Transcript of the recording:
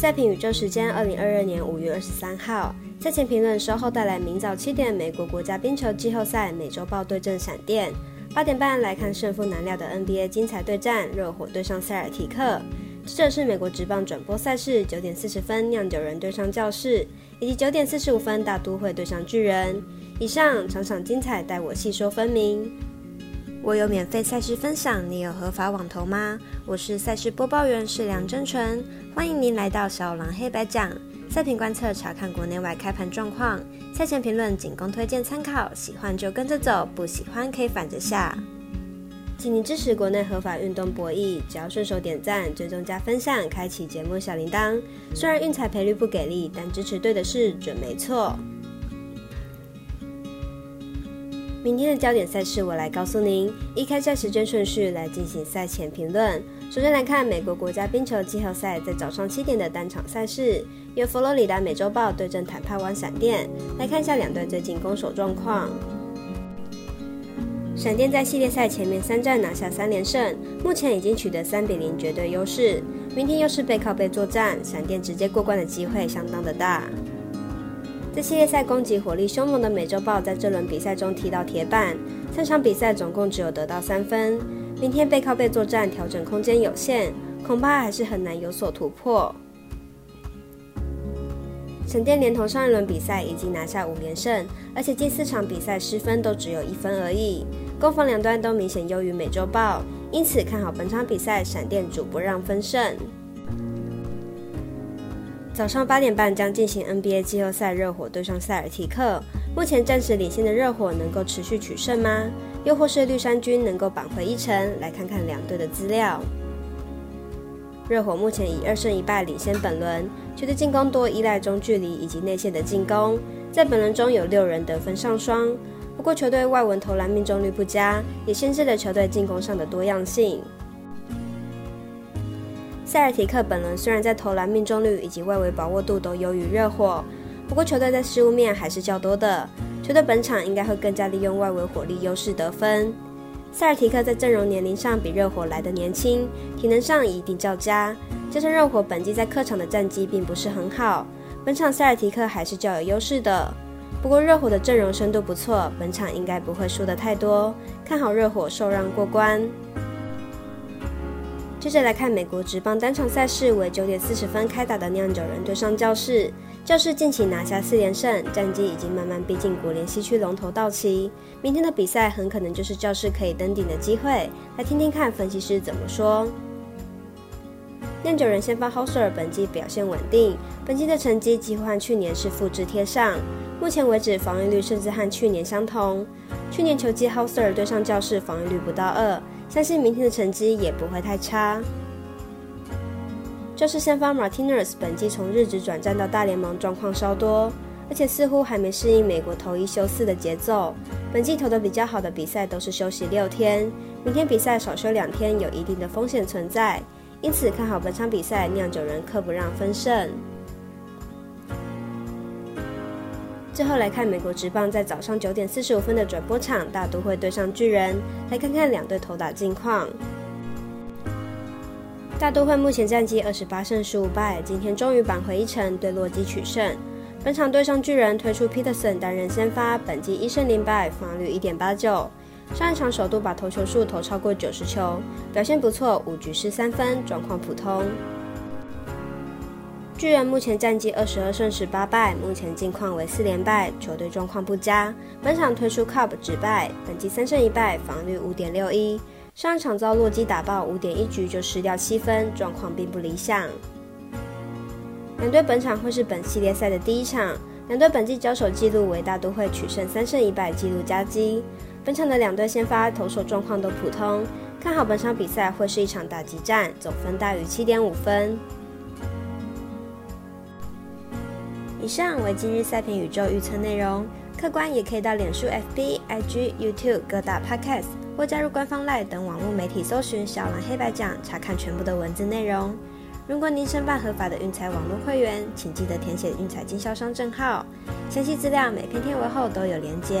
赛评宇宙时间，二零二二年五月二十三号。赛前评论稍后带来，明早七点美国国家冰球季后赛美洲豹对阵闪电，八点半来看胜负难料的 NBA 精彩对战，热火对上塞尔提克。接着是美国职棒转播赛事，九点四十分酿酒人对上教室，以及九点四十五分大都会对上巨人。以上场场精彩，待我细说分明。我有免费赛事分享，你有合法网投吗？我是赛事播报员，是梁真纯，欢迎您来到小狼黑白讲。赛评观测，查看国内外开盘状况。赛前评论仅供推荐参考，喜欢就跟着走，不喜欢可以反着下。请您支持国内合法运动博弈，只要顺手点赞、追踪加分享，开启节目小铃铛。虽然运彩赔率不给力，但支持对的事准没错。明天的焦点赛事，我来告诉您。依开赛时间顺序来进行赛前评论。首先来看美国国家冰球季后赛，在早上七点的单场赛事。由佛罗里达美洲豹对阵坦帕湾闪电，来看一下两队最近攻守状况。闪电在系列赛前面三战拿下三连胜，目前已经取得三比零绝对优势。明天又是背靠背作战，闪电直接过关的机会相当的大。在系列赛攻击火力凶猛的美洲豹，在这轮比赛中踢到铁板，三场比赛总共只有得到三分。明天背靠背作战，调整空间有限，恐怕还是很难有所突破。闪电连同上一轮比赛已经拿下五连胜，而且近四场比赛失分都只有一分而已，攻防两端都明显优于美洲豹，因此看好本场比赛闪电主不让分胜。早上八点半将进行 NBA 季后赛，热火对上塞尔提克。目前暂时领先的热火能够持续取胜吗？又或是绿衫军能够扳回一城？来看看两队的资料。热火目前以二胜一败领先本轮，球队进攻多依赖中距离以及内线的进攻，在本轮中有六人得分上双。不过球队外文投篮命中率不佳，也限制了球队进攻上的多样性。塞尔提克本轮虽然在投篮命中率以及外围把握度都优于热火，不过球队在失误面还是较多的，球队本场应该会更加利用外围火力优势得分。塞尔提克在阵容年龄上比热火来的年轻，体能上一定较佳。加上热火本季在客场的战绩并不是很好，本场塞尔提克还是较有优势的。不过热火的阵容深度不错，本场应该不会输得太多，看好热火受让过关。接着来看美国职棒单场赛事，为九点四十分开打的酿酒人对上教室。教室近期拿下四连胜，战绩已经慢慢逼近国联西区龙头道奇。明天的比赛很可能就是教室可以登顶的机会，来听听看分析师怎么说。酿酒人先发 Hoser 本季表现稳定，本季的成绩几乎和去年是复制贴上，目前为止防御率甚至和去年相同。去年球季 Hoser 对上教室防御率不到二，相信明天的成绩也不会太差。就是先发 Martinez 本季从日职转战到大联盟状况稍多，而且似乎还没适应美国投一休四的节奏。本季投的比较好的比赛都是休息六天，明天比赛少休两天有一定的风险存在，因此看好本场比赛酿酒人克不让分胜。最后来看美国职棒在早上九点四十五分的转播场，大都会对上巨人，来看看两队投打近况。大都会目前战绩二十八胜十五败，今天终于扳回一城，对洛基取胜。本场对上巨人，推出 Peterson 担任先发，本季一胜零败，防御率一点八九。上一场首度把投球数投超过九十球，表现不错，五局失三分，状况普通。巨人目前战绩二十二胜十八败，目前近况为四连败，球队状况不佳。本场推出 Cup 止败，本季三胜一败，防率五点六一。上一场遭洛基打爆，五点一局就失掉七分，状况并不理想。两队本场会是本系列赛的第一场，两队本季交手记录为大都会取胜三胜一败，记录佳绩。本场的两队先发投手状况都普通，看好本场比赛会是一场打击战，总分大于七点五分。以上为今日赛评宇宙预测内容，客观也可以到脸书、FB、IG、YouTube 各大 Podcast。或加入官方 LINE 等网络媒体搜寻“小蓝黑白奖”，查看全部的文字内容。如果您申办合法的运彩网络会员，请记得填写运彩经销商证号。详细资料每篇天文后都有连接。